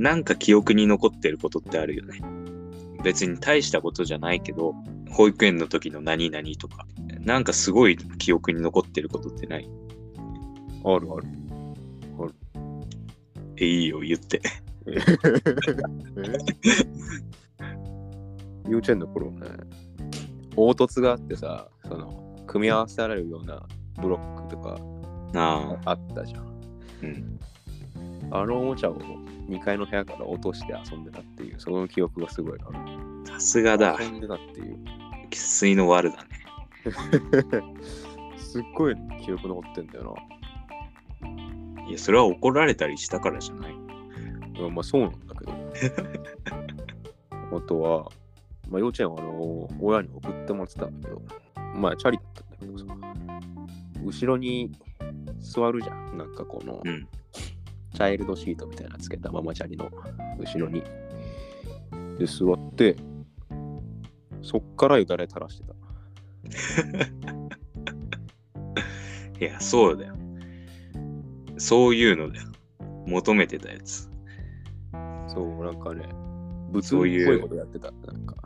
なんか記憶に残ってることってあるよね。別に大したことじゃないけど、保育園の時の何々とか、なんかすごい記憶に残ってることってない？あるある。え、いいよ、言って。幼稚園の頃？ね、凹凸があってさ、その、組み合わせられるようなブロックとかあったじゃん。うん。あのおもちゃを2階の部屋から落として遊んでたっていう、その記憶がすごいある。さすがだ。遊んでたっていう。生粋の悪だね。すっごい記憶残ってんだよいや、それは怒られたりしたからじゃない。な。まあそうなんだけど。あとは、まあ幼稚園はあの、親に送ってもらってたんだけど、まあチャリだったんだけどさ、後ろに座るじゃん。なんかこの、うんチャイルドシートみたいなのつけたママチャリの後ろに。で、座って、そっからよだれ垂らしてた。いや、そうだよ。そういうのだよ。求めてたやつ。そう、なんかね、物そういうっぽいことやってた。なんか。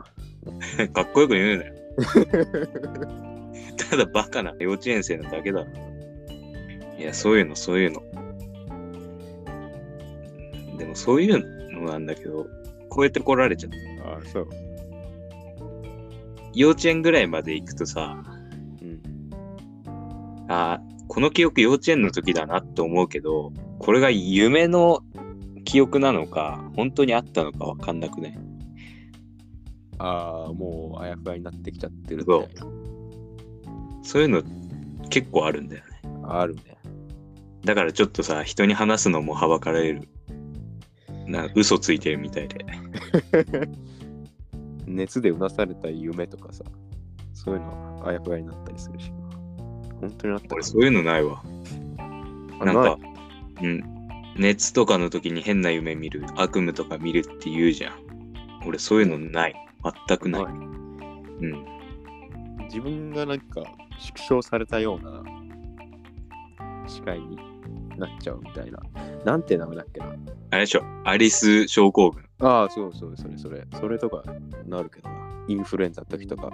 かっこよく言うなよ。ただバカな幼稚園生なだけだろ。いや、そういうの、そういうの。でもそういうのなんだけど、超えてこられちゃった。ああ、そう。幼稚園ぐらいまで行くとさ、うん。あーこの記憶幼稚園の時だなって思うけど、これが夢の記憶なのか、本当にあったのかわかんなくね。ああ、もうあやふやになってきちゃってるみたいな。そういうの結構あるんだよね。あるね。だからちょっとさ、人に話すのもはばかられる。な嘘ついてるみたいで。熱でうなされた夢とかさ、そういうのあやふやになったりするし。本当にあった俺そういうのないわ。あなんかうん。熱とかの時に変な夢見る、悪夢とか見るって言うじゃん。俺そういうのない。全くない。ないうん。自分がなんか縮小されたような視界になっちゃうみたいな。なんて名前だっけな？あれでしょ、アリス症候群。ああ、そうそう、それそれ。それとかなるけどな。インフルエンザの時とか。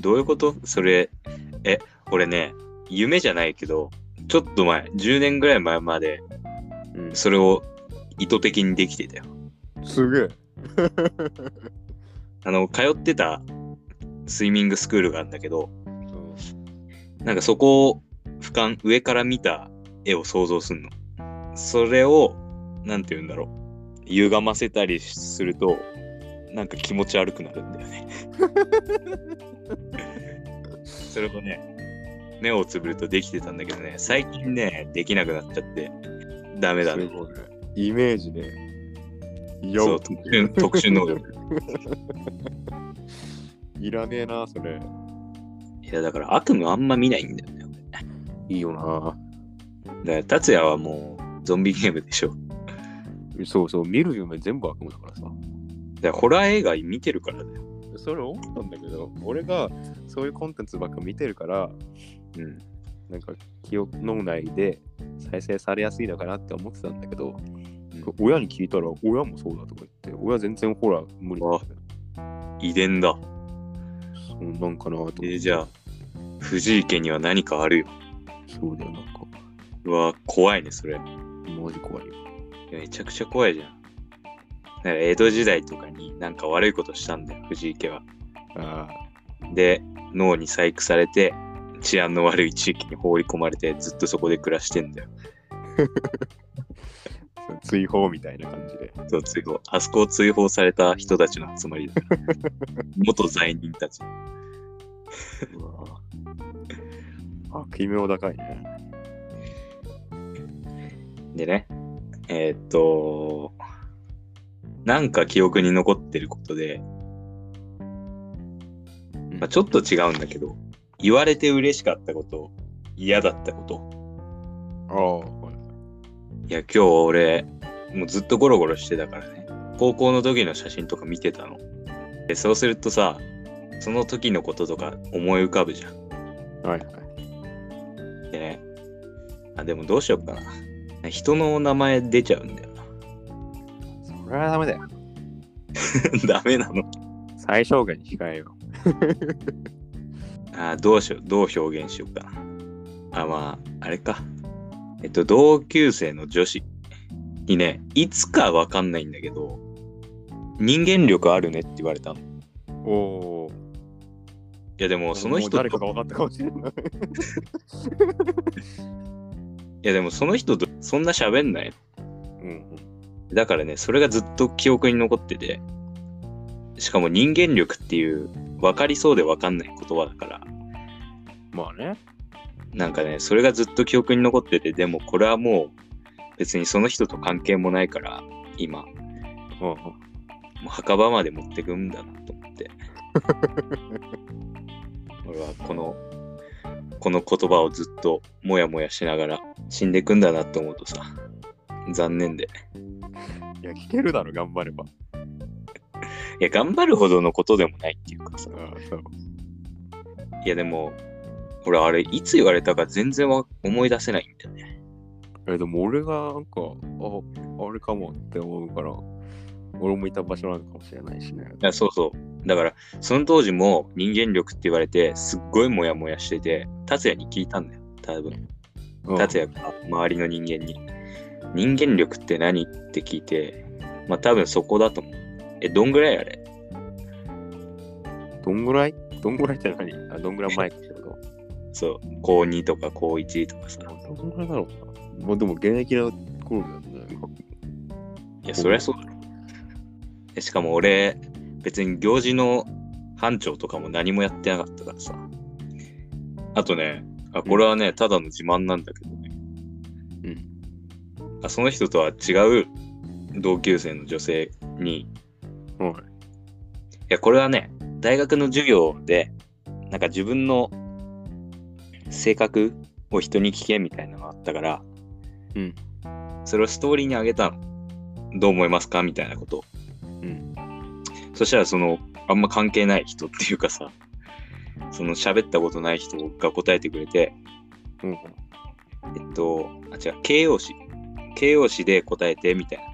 どういうこと？それ、え、俺ね、夢じゃないけど、ちょっと前、10年ぐらい前まで、うん。それを意図的にできてたよ。すげえ。あの、通ってたスイミングスクールがあるんだけど、うんなんかそこを俯瞰、上から見た絵を想像すんの。それを、なんて言うんだろう。歪ませたりすると、なんか気持ち悪くなるんだよね。それをね、目をつぶるとできてたんだけどね、最近ね、できなくなっちゃって、ダメだね。イメージね。よそう、特殊特殊能力。いらねえな、それ。いや、だから悪夢あんま見ないんだよね。いいよな。だ達也はもう、ゾンビゲームでしょ。そうそう、見る夢全部悪夢だからさ。らホラー映画見てるからだよ。それ思ったんだけど、俺がそういうコンテンツばっか見てるから、うん。なんか記憶脳内で再生されやすいのかなって思ってたんだけど、親に聞いたら親もそうだとか言って、親全然ホラー無理だって。遺伝だ。そうなんかなと。えーじゃあ、藤井家には何かあるよ。そうだよ、な。うわ、怖いね、それ。いマジ怖いよ。やめちゃくちゃ怖いじゃん。だから江戸時代とかになんか悪いことしたんだよ、藤井家は。あで、脳に細工されて、治安の悪い地域に放り込まれて、ずっとそこで暮らしてんだよ。あ、追放みたいな感じで。そう、追放。あそこを追放された人たちの集まりだ。元罪人たち。うわあ、奇妙高いね。でね、えーっと、なんか記憶に残ってることで、まあ、ちょっと違うんだけど、言われて嬉しかったこと、嫌だったこと。ああ、はいいや、今日俺、もうずっとゴロゴロしてたからね。高校の時の写真とか見てたの。で、そうするとさ、その時のこととか思い浮かぶじゃん。はいはい。でね、あ、でもどうしようかな。人の名前出ちゃうんだよな。それはダメだよ。ダメなの最小限に控えよ あーどうしよう、どう表現しようかな。あ、まあ、あれか。えっと、同級生の女子にね、いつかわかんないんだけど、人間力あるねって言われたの。いおお。や、でもその人と、誰かが分かったかもしれない。いや、でもその人とそんな喋んないうんの。だからね、それがずっと記憶に残ってて、しかも人間力っていう分かりそうで分かんない言葉だから、まあね。なんかね、それがずっと記憶に残ってて、でもこれはもう別にその人と関係もないから、今、もうんう墓場まで持ってくんだなと思って。俺はこの、この言葉をずっともやもやしながら死んでくんだなって思うとさ、残念で。いや、聞けるだろ、頑張れば。いや、頑張るほどのことでもないっていうかさ。いや、でも、俺あれ、いつ言われたか全然わ思い出せないんだよね。え、でも俺がなんか、あ、あれかもって思うから、俺もいた場所なのかもしれないしね。いやそうそう。だから、その当時も人間力って言われて、すっごいモヤモヤしてて、達也に聞いたんだよ、多分。うん達也が周りの人間に。人間力って何って聞いて、まあ多分そこだと思う。え、どんぐらいあれ？どんぐらい？どんぐらいって何？あどんぐらい前かってこと？そう、高2とか高1とかさ。どんぐらいだろうな。まあでも現役の頃だよね。いや、そりゃそうだろ。えしかも俺、別に行事の班長とかも何もやってなかったからさ。あとね、あこれはね、ただの自慢なんだけどね。うん。あその人とは違う同級生の女性に、いはい。や、これはね、大学の授業で、なんか自分の性格を人に聞けみたいなのがあったから、うん。それをストーリーにあげたの。どう思いますかみたいなことを。うん。そしたらその、あんま関係ない人っていうかさ、その喋ったことない人が答えてくれて、うん。えっと、あ、違う、形容詞。形容詞で答えてみたいな。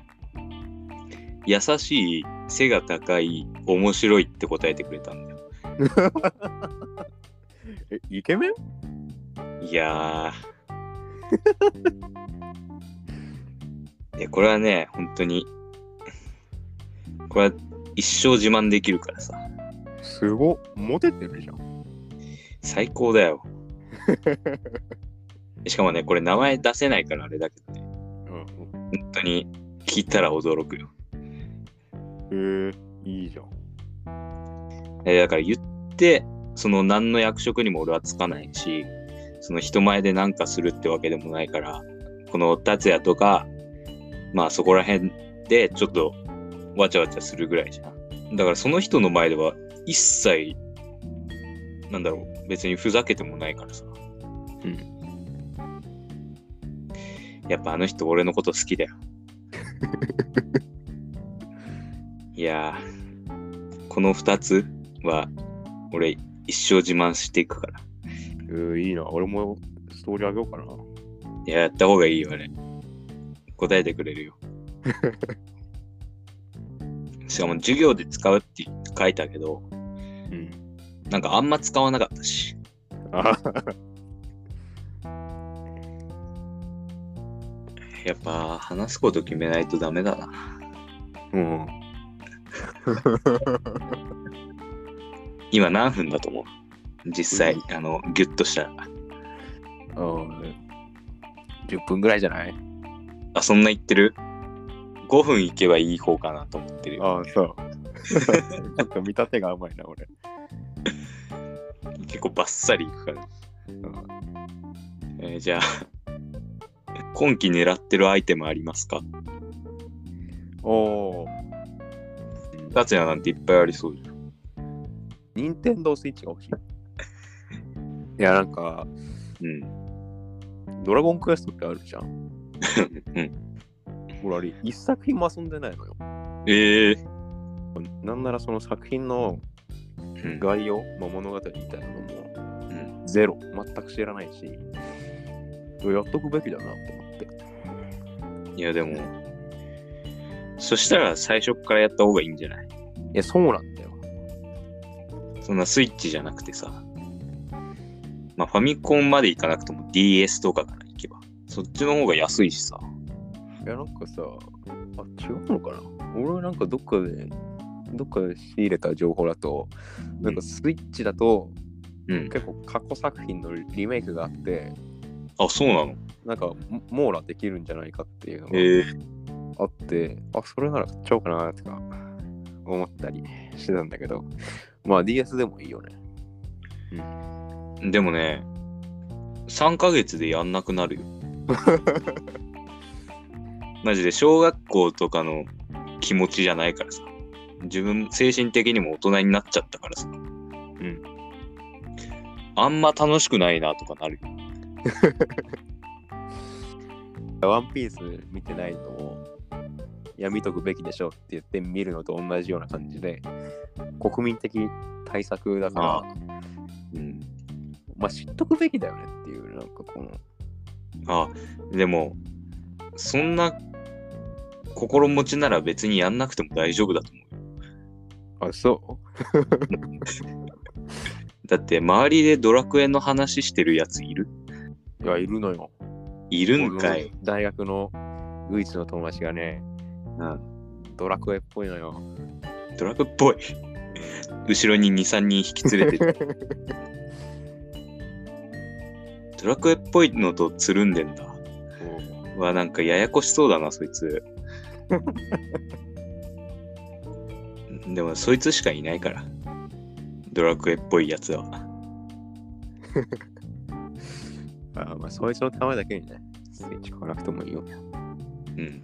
優しい、背が高い、面白いって答えてくれたんだよ。え、イケメン？いやー。いや、これはね、本当に、これは一生自慢できるからさ、すごっ。モテてるじゃん。最高だよ。しかもね、これ名前出せないからあれだけどね、うん。本当に聞いたら驚くよ。えー、いいじゃん。えだから言って、その何の役職にも俺はつかないし、その人前で何かするってわけでもないから、この達也とか、まあそこら辺でちょっとわちゃわちゃするぐらいじゃん。だからその人の前では一切、なんだろう、別にふざけてもないからさ。うん。やっぱあの人俺のこと好きだよ。いやー、この二つは俺一生自慢していくから。えー、いいな。俺もストーリーあげようかな。いや、やった方がいいよ、あれ。答えてくれるよ。しかも授業で使うって書いたけど、うん。なんかあんま使わなかったし。あやっぱ話すこと決めないとダメだな。うん。今何分だと思う？実際、あの、ギュッとしたら。うん。10分ぐらいじゃない？あ、そんな言ってる？?5 分いけばいい方かなと思ってるよ。ああ、そう。ちょっと見立てが甘いな、俺。結構バッサリいくから。うんえーじゃあ、今期狙ってるアイテムありますか？おー。達也なんていっぱいありそうじゃん。ニンテンドースイッチが欲しい。いや、なんか、うん。ドラゴンクエストってあるじゃん。うん。俺、あれ、一作品も遊んでないのよ。ええなんならその作品のうん概要、まあ、物語みたいなのもうんゼロ、全く知らないし、やっとくべきだなって思って。いやでも、そしたら最初からやった方がいいんじゃない？いや、そうなんだよ。そんなスイッチじゃなくてさ。まあファミコンまで行かなくても DS とかから行けば。そっちの方が安いしさ。いや、なんかさ、あ、違うのかな？俺はなんかどっかで、どっかで仕入れた情報だと、なんかスイッチだと、うん。結構過去作品のリメイクがあって、あ、そうなの？なんかも網羅できるんじゃないかっていうのがあって、あ、それなら買っちゃおうかなとか思ったりしてたんだけど、まあ DS でもいいよね。でもね、3ヶ月でやんなくなるよ。マジで小学校とかの気持ちじゃないからさ。自分、精神的にも大人になっちゃったからさ。うん。あんま楽しくないなとかなるよ。ワンピース見てないのを、いや、見とくべきでしょって言って見るのと同じような感じで、国民的対策だから、あうん。まあ知っとくべきだよねっていう、なんかこの、あ、でも、そんな心持ちなら別にやんなくても大丈夫だと思うよ。あ、そ だって周りでドラクエの話してるやついる？ういや、いるのよ。いるんかい。大学の唯一の友達がね、うん。ドラクエっぽいのよ。ドラクエっぽい。後ろに2、3人引き連れてる。ドラクエっぽいのとつるんでんだ。うわ、なんかややこしそうだな、そいつ。でも、そいつしかいないから。ドラクエっぽいやつは。あまあ、そいつのためだけにね、スイッチ買わなくてもいいよ。うん。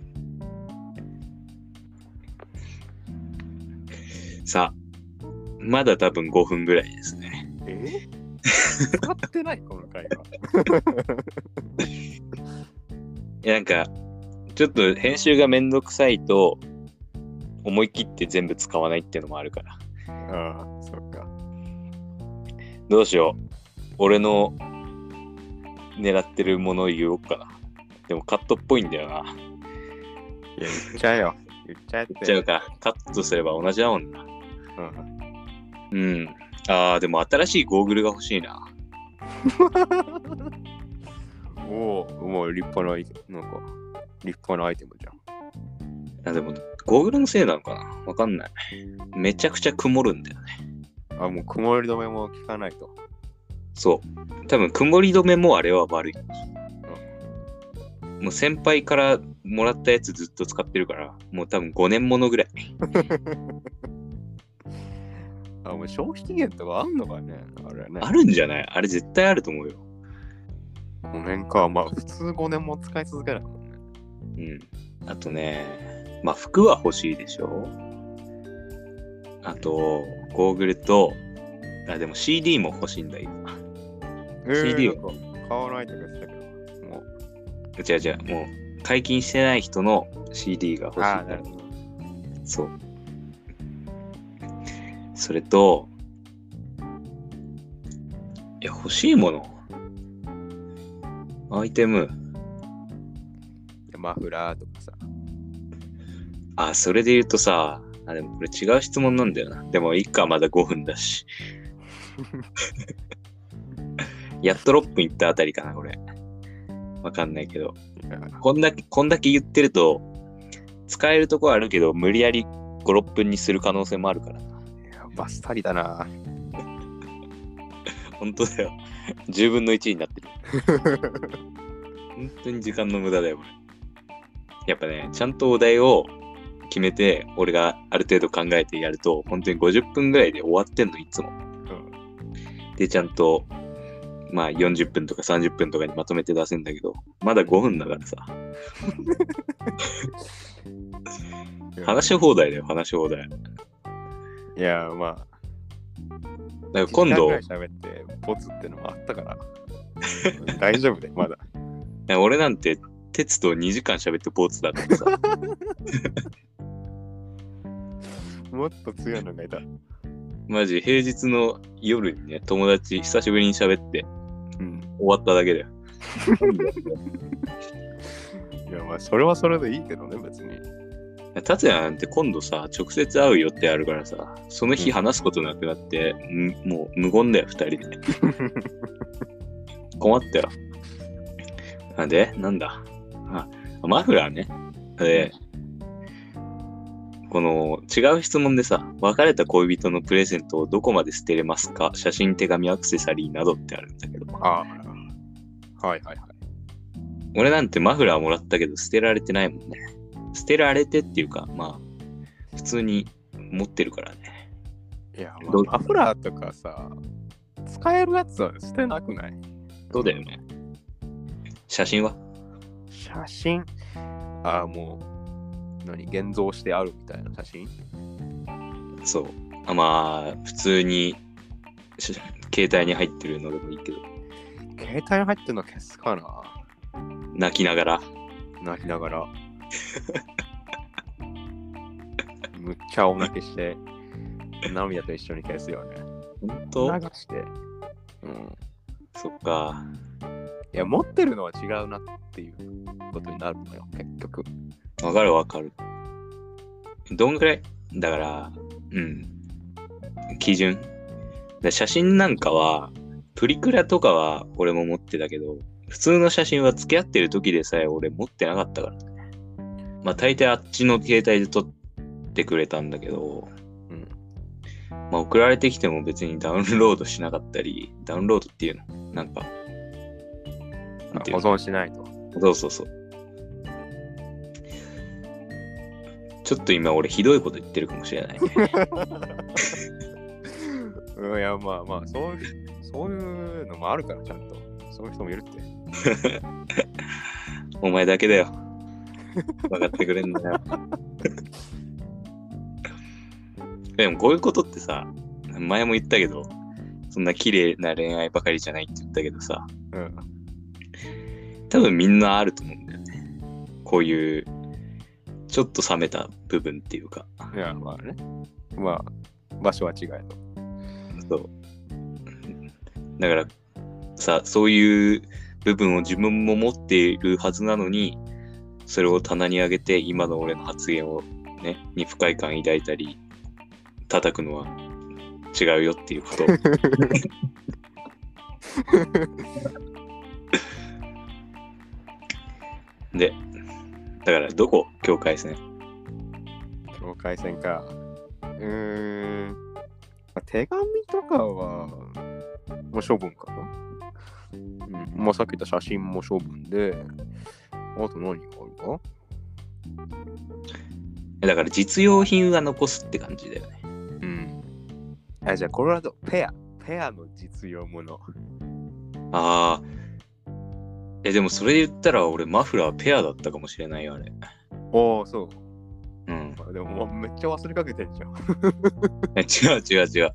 さあ、まだ多分5分ぐらいですね。え？使ってない？この回は。いや、なんか、ちょっと編集がめんどくさいと、思い切って全部使わないっていうのもあるから。ああ、そっか。どうしよう。俺の狙ってるものを言おうかな。でもカットっぽいんだよな。いや、言っちゃえよ。言っちゃえって。言っちゃうか。カットすれば同じだもんな。うん。うん。ああ、でも新しいゴーグルが欲しいな。おお、もう立派ななんか、立派なアイテムじゃん。あでも、ゴーグルのせいなのかな？わかんない。めちゃくちゃ曇るんだよね。あ、もう曇り止めも効かないと。そう。多分、曇り止めもあれは悪い。もう先輩からもらったやつずっと使ってるから、もう多分5年ものぐらい。あ、もう消費期限とかあんのかね？あれね。あるんじゃない？あれ絶対あると思うよ。5年か。まあ、普通5年も使い続けないもんね。うん。あとね、まあ服は欲しいでしょ？あと、ゴーグルと、あ、でも CD も欲しいんだよ。CD をなんか買わないとか言ってたけど。もう。違う違う、もう解禁してない人の CD が欲しいんああ、だよなるほど。そう。それと、いや、欲しいもの。アイテム。マフラーとかさ。あ、それで言うとさ、あ、でもこれ違う質問なんだよな。でも、いっか、まだ5分だし。やっと6分いったあたりかな、これ。わかんないけど。こんだけ、こんだけ言ってると、使えるとこはあるけど、無理やり5、6分にする可能性もあるからな。バスタリだな。本当だよ。10分の1になってる。本当に時間の無駄だよ、これ。やっぱね、ちゃんとお題を決めて、俺がある程度考えてやると、本当に50分ぐらいで終わってんの、いつも。で、ちゃんと、まあ40分とか30分とかにまとめて出せんだけど、まだ5分だからさ。話し放題だよ、話し放題。だかいや、まあ、ら今度、喋って、ボツってのもあったから。大丈夫で、まだ。俺なんて、鉄と2時間喋ってボツだからさ。もっと強いのがいた。マジ、平日の夜にね、友達久しぶりに喋ってうん。終わっただけだよ。いや、まあ、それはそれでいいけどね、別に。達也なんて今度さ、直接会う予定あるからさ、その日話すことなくなって、むもう無言だよ、二人で。困ったよ。なんで？なんだ？あ、マフラーね。で、この違う質問でさ、別れた恋人のプレゼントをどこまで捨てれますか？写真、手紙、アクセサリーなどってあるんだけど、ああ。はいはいはい。俺なんてマフラーもらったけど捨てられてないもんね。捨てられてっていうか、まあ、普通に持ってるからね。いや、まあ、マフラーとかさ、使えるやつは捨てなくない？そうだよね。写真は？写真？ああ、もう、何？現像してあるみたいな写真？そう。あまあ、普通にし携帯に入ってるのでもいいけど、携帯に入ってるの消すかな？泣きながら。泣きながら。むっちゃお泣きして、涙と一緒に消すよね。本当？流して。うん。そっか。いや、持ってるのは違うなっていうことになるのよ、結局。わかるわかる。どんぐらい？だから、うん。基準？で写真なんかは、プリクラとかは俺も持ってたけど、普通の写真は付き合ってる時でさえ俺持ってなかったからね。まあ大抵あっちの携帯で撮ってくれたんだけど、うん。まあ送られてきても別にダウンロードしなかったり、ダウンロードっていうの？なんか、ていうの保存しないと。そうそうそう。ちょっと今俺ひどいこと言ってるかもしれないね。うん、いや、まあまあ、そういう、そういうのもあるから、ちゃんと。そういう人もいるって。お前だけだよ。分かってくれんだよ。でもこういうことってさ、前も言ったけど、そんな綺麗な恋愛ばかりじゃないって言ったけどさ、うん。多分みんなあると思うんだよね。こういう、ちょっと冷めた部分っていうか。いや、まあね。まあ、場所は違えど。そう。だからさ、そういう部分を自分も持っているはずなのに、それを棚に上げて、今の俺の発言をね、に不快感抱いたり、叩くのは違うよっていうこと で、だからどこ？境界線境界線か。うーん。まあ手紙とかは、もう処分かな。うん。まあさっき言った写真も処分で、あと何があるか？だから実用品は残すって感じだよね。うん。あ、じゃあこれはどペア。ペアの実用もの。ああ。え、でもそれで言ったら俺マフラーペアだったかもしれないよ、あれ。おお、そう。うん。あでも、まあめっちゃ忘れかけてんじゃん。え違う違う違う。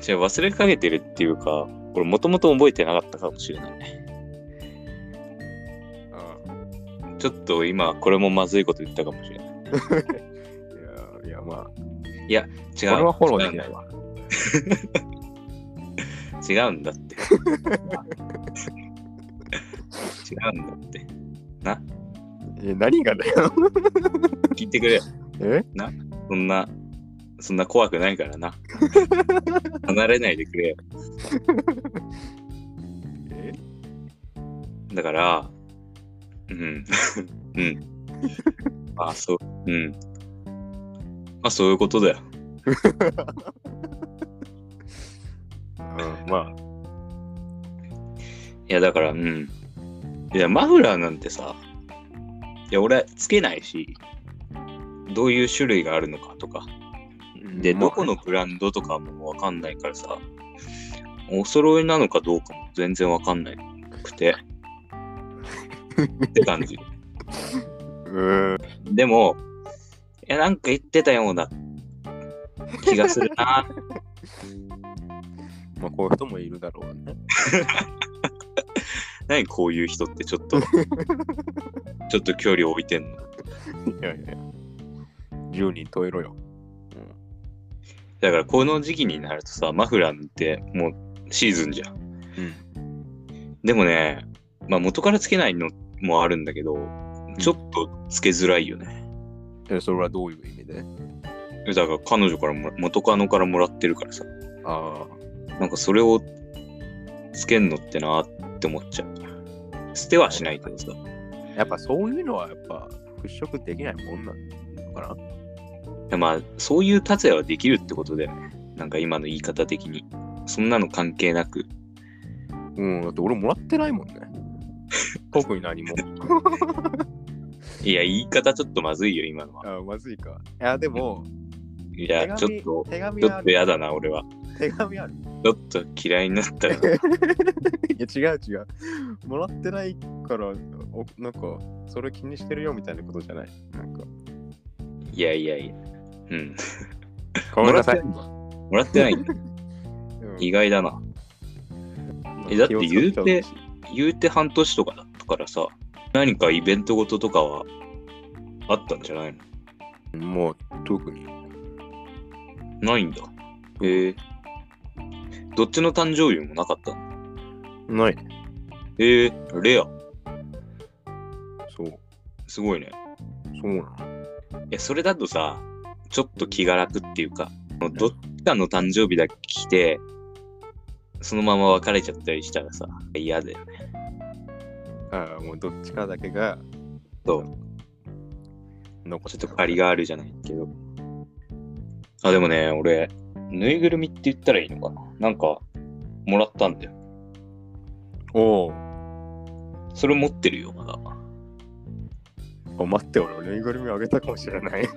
じゃあ忘れかけてるっていうか、俺もともと覚えてなかったかもしれない。あちょっと今これもまずいこと言ったかもしれない。いや、いや、まあ、違う。これはフォローできないわ。違うんだって。違うんだって。え、何がだよ。聞いてくれよ。え？そんな、そんな怖くないからな。離れないでくれよ。え？だから、うん。うん。まあ、そう、うん。まあ、そういうことだよ。うん、まあ、いや、だから、うん。いや、マフラーなんてさ、いや、俺、つけないし、どういう種類があるのかとか、で、まあどこのブランドとかもわかんないからさ、お揃いなのかどうかも全然わかんないくて、って感じ。うん。でも、いや、なんか言ってたような気がするな。まあ、こういう人もいるだろうね。何こういう人ってちょっと、ちょっと距離を置いてんの。いやいやいや。10人問えろよ。だからこの時期になるとさ、マフラーなんてもうシーズンじゃん。うん。でもね、まあ元からつけないのもあるんだけど、ちょっとつけづらいよね。えそれはどういう意味で？だから彼女からも元カノからもらってるからさ。あなんかそれをつけんのってなって思っちゃう。捨てはしないけどさ。あ。やっぱそういうのはやっぱ払拭できないもんなのかな？でまあ、そういう達也はできるってことだよね。なんか今の言い方的に。そんなの関係なく。うん、だって俺もらってないもんね。特に何も。いや、言い方ちょっとまずいよ、今のは。あまずいか。いや、でも、いや、ちょっと、ちょっと。嫌だな、俺は。手紙ある。ちょっと嫌いになったよ。いや、違う違う。もらってないから、おなんか、それ気にしてるよみたいなことじゃない？なんか、いやいやいや。うん。ごめんなさい。もらってない意外だな。えだって言うて言うて半年とかだったからさ、何かイベントごととかはあったんじゃないの？もう、特に。ないんだ。へえどっちの誕生日もなかったの？ないね。ええレア。そう。すごいね。そうなの。いや、それだとさ、ちょっと気が楽っていうか、どっちかの誕生日だけ来て、そのまま別れちゃったりしたらさ、嫌だよね。ああ、もうどっちかだけがそう。残ちょっと借りがあるじゃないけど。あ、でもね、俺、ぬいぐるみって言ったらいいのかな？なんか、もらったんだよ。おお。それ持ってるよ、まだ。あ待って、俺、ぬいぐるみあげたかもしれない。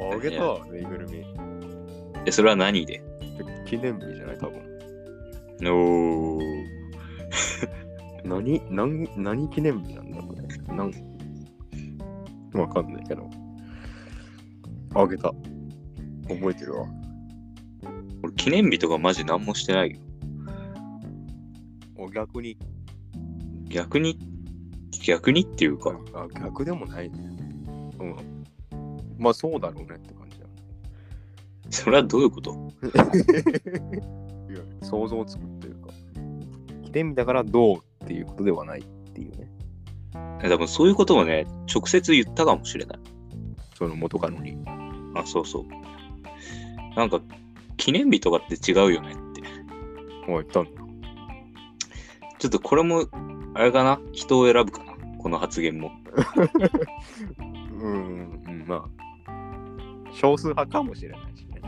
あげたわ、ぬいぐるみ。え、それは何で？記念日じゃない、多分。おー。何、何、何記念日なんだろうね。なんわかんないけど。あげた。覚えてるわ。俺、記念日とかマジ何もしてないよ。お逆に。逆に、逆にっていうか、あ、逆でもないね。うん。まあそうだろうねって感じだ。それはどういうこと？いや想像つくっていうか。記念日だからどうっていうことではないっていうね。え多分そういうことをね、直接言ったかもしれない。その元カノに。あ、そうそう。なんか、記念日とかって違うよねって。おい、んだ。ちょっとこれも、あれかな？人を選ぶかな？この発言も。うん、うん、まあ。少数派かもしれないしね。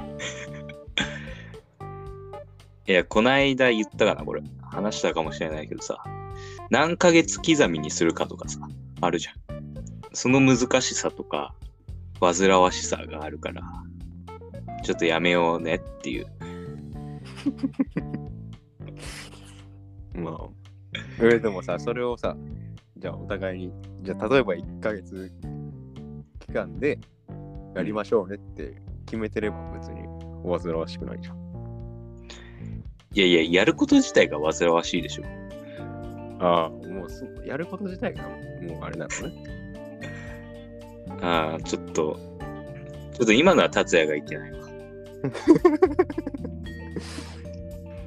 いや、こないだ言ったかな？これ。話したかもしれないけどさ。何ヶ月刻みにするかとかさ、あるじゃん。その難しさとか、煩わしさがあるから、ちょっとやめようねっていう。まあ。えでもさ、それをさ、じゃあお互いに、じゃあ例えば1ヶ月期間でやりましょうねって決めてれば別にお煩わしくないじゃん。いやいや、やること自体が煩わしいでしょ。ああ、もうそうやること自体がもうあれなのね。ああ、ちょっと、ちょっと今のは達也がいけないわ。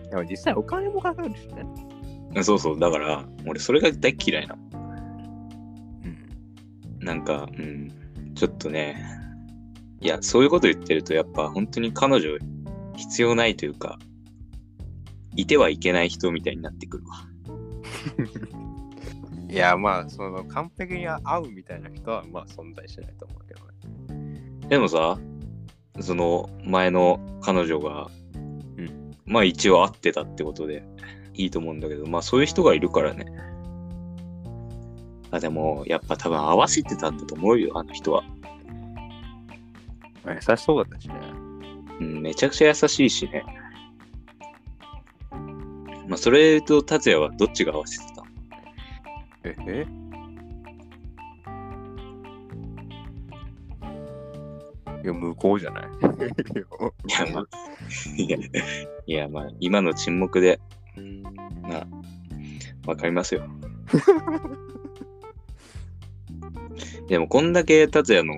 でも実際お金もかかるしね。そうそう、だから、俺それが大っ嫌いなの。うん。なんか、うん、ちょっとね、いや、そういうこと言ってると、やっぱ本当に彼女必要ないというか、いてはいけない人みたいになってくるわ。いや、まあ、その完璧に合うみたいな人はまあ存在しないと思うけどね。でもさ、その前の彼女が、うんまあ一応会ってたってことでいいと思うんだけど、まあそういう人がいるからね。あ、でも、やっぱ多分合わせてたんだと思うよ、あの人は。まあ優しそうだったしね。うん、めちゃくちゃ優しいしね。まあそれと達也はどっちが合わせてた？え、え？いや、向こうじゃない？いや、まあ、いや、いや、まあ、今の沈黙で、まあ、わかりますよ。でも、こんだけ達也の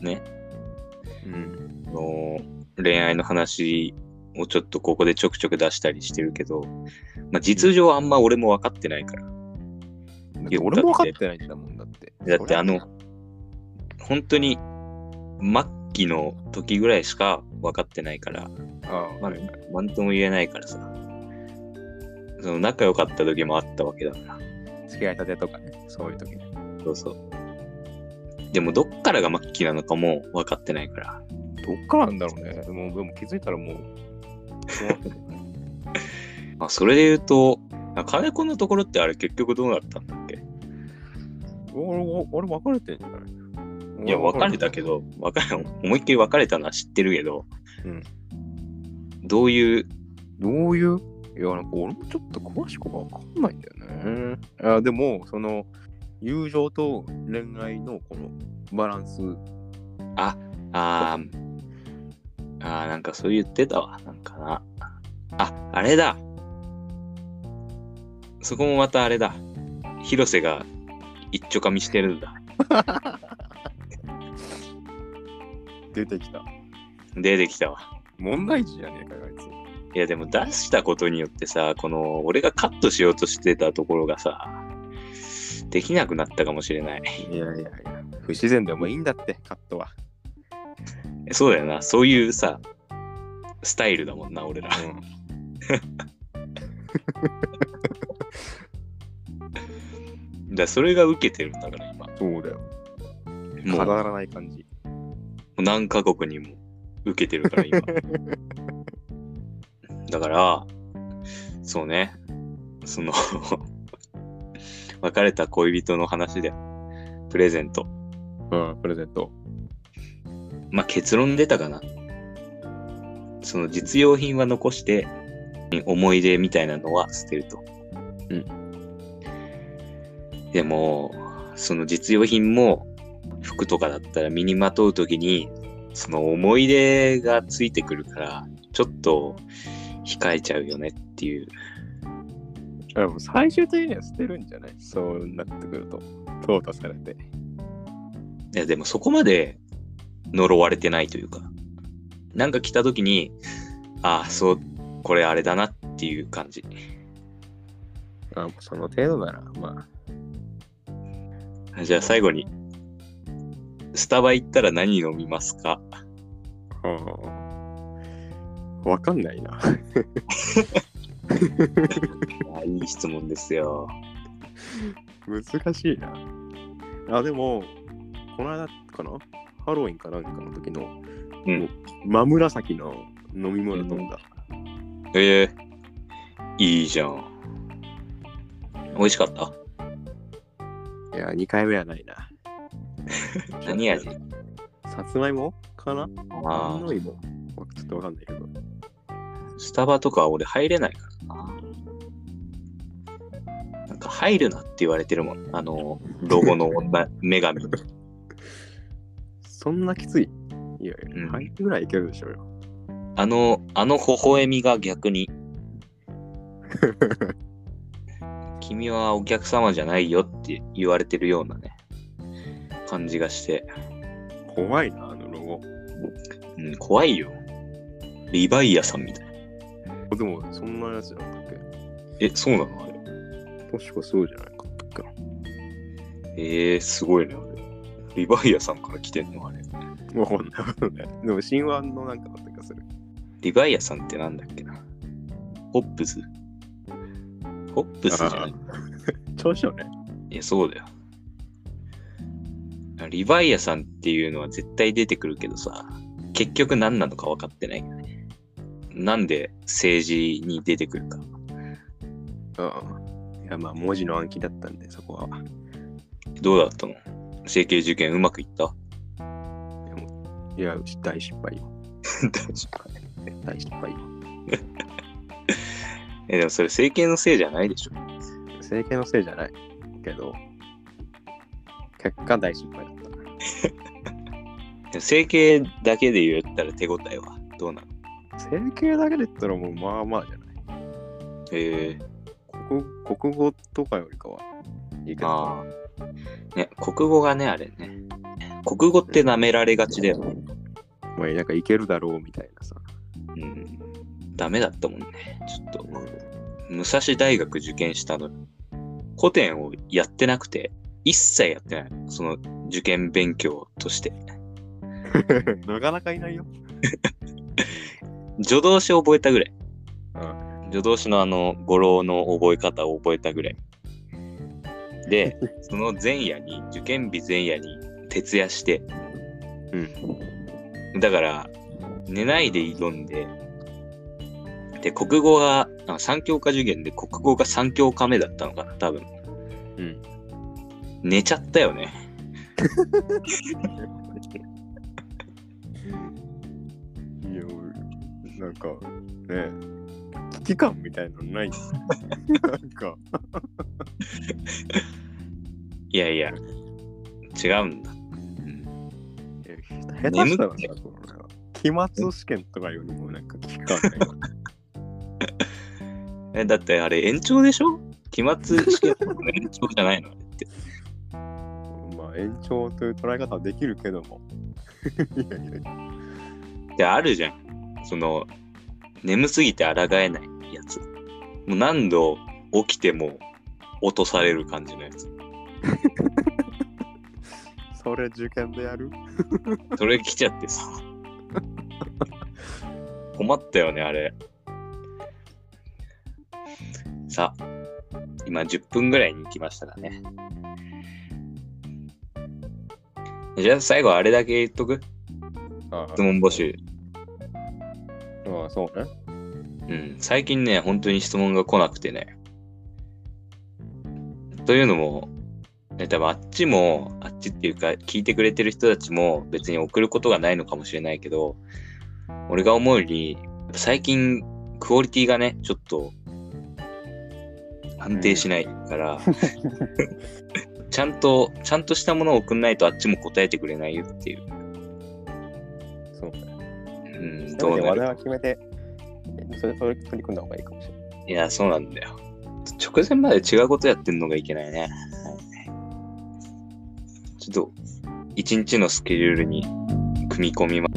ね、うん。の恋愛の話をちょっとここでちょくちょく出したりしてるけど、まあ、実情あんま俺も分かってないから。言ったって俺も分かってないんだもんだって。だってあの、本当に末期の時ぐらいしか分かってないから、ああ、まあなんとも言えないからさ。その仲良かった時もあったわけだから。付き合いたてとかね、そういう時に。そうそう。でもどっからが末期なのかも分かってないから。どっからなんだろうね。でも、でも気づいたらもう、まあ、それで言うと、金子のところってあれ結局どうなったんだ俺、俺俺別れてんじゃない？いや、別れたけど、別れ、思いっきり別れたのは知ってるけど、うんどういう、どういう？いや、なんか俺もちょっと詳しくわかんないんだよね。あでも、その、友情と恋愛のこのバランス。あー、あー、なんかそう言ってたわ、なんかな。あ、あれだ。そこもまたあれだ。広瀬が一丁噛みしてるんだ。出てきた。出てきたわ。問題児じゃねえかよ、あいいやでも出したことによってさ、この俺がカットしようとしてたところがさ、できなくなったかもしれない。つ。いやいやいや、不自然でもいいんだって、カットは。そうだよな。そういうさ、スタイルだもんな、俺ら。だか らそれが受けてるんだから今。そうだよ。もう飾らない感じ。何カ国にも受けてるから今。だから、そうね。その、別れた恋人の話で、プレゼント。うん、プレゼント。まあ結論出たかな。その実用品は残して、思い出みたいなのは捨てると。うん。でも、その実用品も服とかだったら身にまとうときに、その思い出がついてくるから、ちょっと控えちゃうよねっていう。でも最終的には捨てるんじゃない？そうなってくると。淘汰されて。いや、でもそこまで呪われてないというか、なんか来たときに、ああ、そう、これあれだなっていう感じ。あその程度なら、まじゃあ最後に、スタバ行ったら何飲みますか？あ。わかんないな。あいい質問ですよ。難しいな。あ、でも、この間かな？ハロウィンかなんかの時の、うん真紫の飲み物飲んだ。ええいいじゃん。美味しかった？いや、2回目はないな。何味？さつまいもかな？あ何の芋ちょっとわかんないけど。あ、スタバとか俺入れないからな。なんか入るなって言われてるもん。あの、ロゴの女 女神。そんなきつい？いやいや、うん入るぐらいいけるでしょうよ。あの、あの微笑みが逆に、君はお客様じゃないよって言われてるようなね、感じがして、怖いな、あのロゴ。うん、怖いよ。リヴァイアさんみたいな。でも、そんなやつだったっえ、そうなの？あれ。け確かそうじゃないかったっけ？えー、すごいね、あれ。リヴァイアさんから来てんの？あれ。わかんないわかんない。でも、神話のなんかだった気がする。リヴァイアさんってなんだっけな？ホップズ？ホップスじゃない調子よね。いや、そうだよ。リヴァイアさんっていうのは絶対出てくるけどさ、結局何なのか分かってないよね。なんで政治に出てくるか。うん。いや、まあ、文字の暗記だったんで、そこは。どうだったの？整形受験うまくいった？いや、大失敗よ。大失敗よ。え、でもそれ整形のせいじゃないでしょ。整形のせいじゃないけど、結果大失敗だった。整形だけで言ったら手応えはどうなの？整形だけで言ったらもうまあまあじゃない。え国国語とかよりかはいいけど。ああ。ね、国語がね、あれね。国語って舐められがちだよね。まあ、なんかいけるだろうみたいなさ。うん。ダメだったもんね。ちょっと。武蔵大学受験したの。古典をやってなくて、一切やってない。その受験勉強として。なかなかいないよ。助動詞を覚えたぐらい。うん。助動詞のあの語呂の覚え方を覚えたぐらい。で、その前夜に、受験日前夜に徹夜して、うん。だから、寝ないで挑んで、で、国語が、あ3教科受験で国語が3教科目だったのかな、多分。うん。寝ちゃったよね。いや、俺、なんか、ね、危機感みたいなのない なんか、いやいや、違うんだ。下手したらさ、期末試験とかよりもなんか危機感ない。え、だってあれ延長でしょ？期末試験の延長じゃないの？あれって。まあ、延長という捉え方はできるけども。いやいやいや。で、あるじゃん。その、眠すぎて抗えないやつ。もう何度起きても落とされる感じのやつ。それ受験でやる？それ来ちゃってさ。困ったよね、あれ。さあ、今10分ぐらいに来ましたかね。じゃあ最後あれだけ言っとく？あ質問募集。ああ、そうね。うん。最近ね、本当に質問が来なくてね。というのも、ね、多分あっちも、あっちっていうか、聞いてくれてる人たちも別に送ることがないのかもしれないけど、俺が思うに、最近、クオリティがね、ちょっと、安定しないから、ちゃんと、ちゃんとしたものを送んないとあっちも答えてくれないよっていう。そうね。うん、どうなる？は決めて、それ、それ取り組んだ方がいいかもしれない。いや、そうなんだよ。直前まで違うことやってんのがいけないね。ちょっと、一日のスケジュールに組み込みま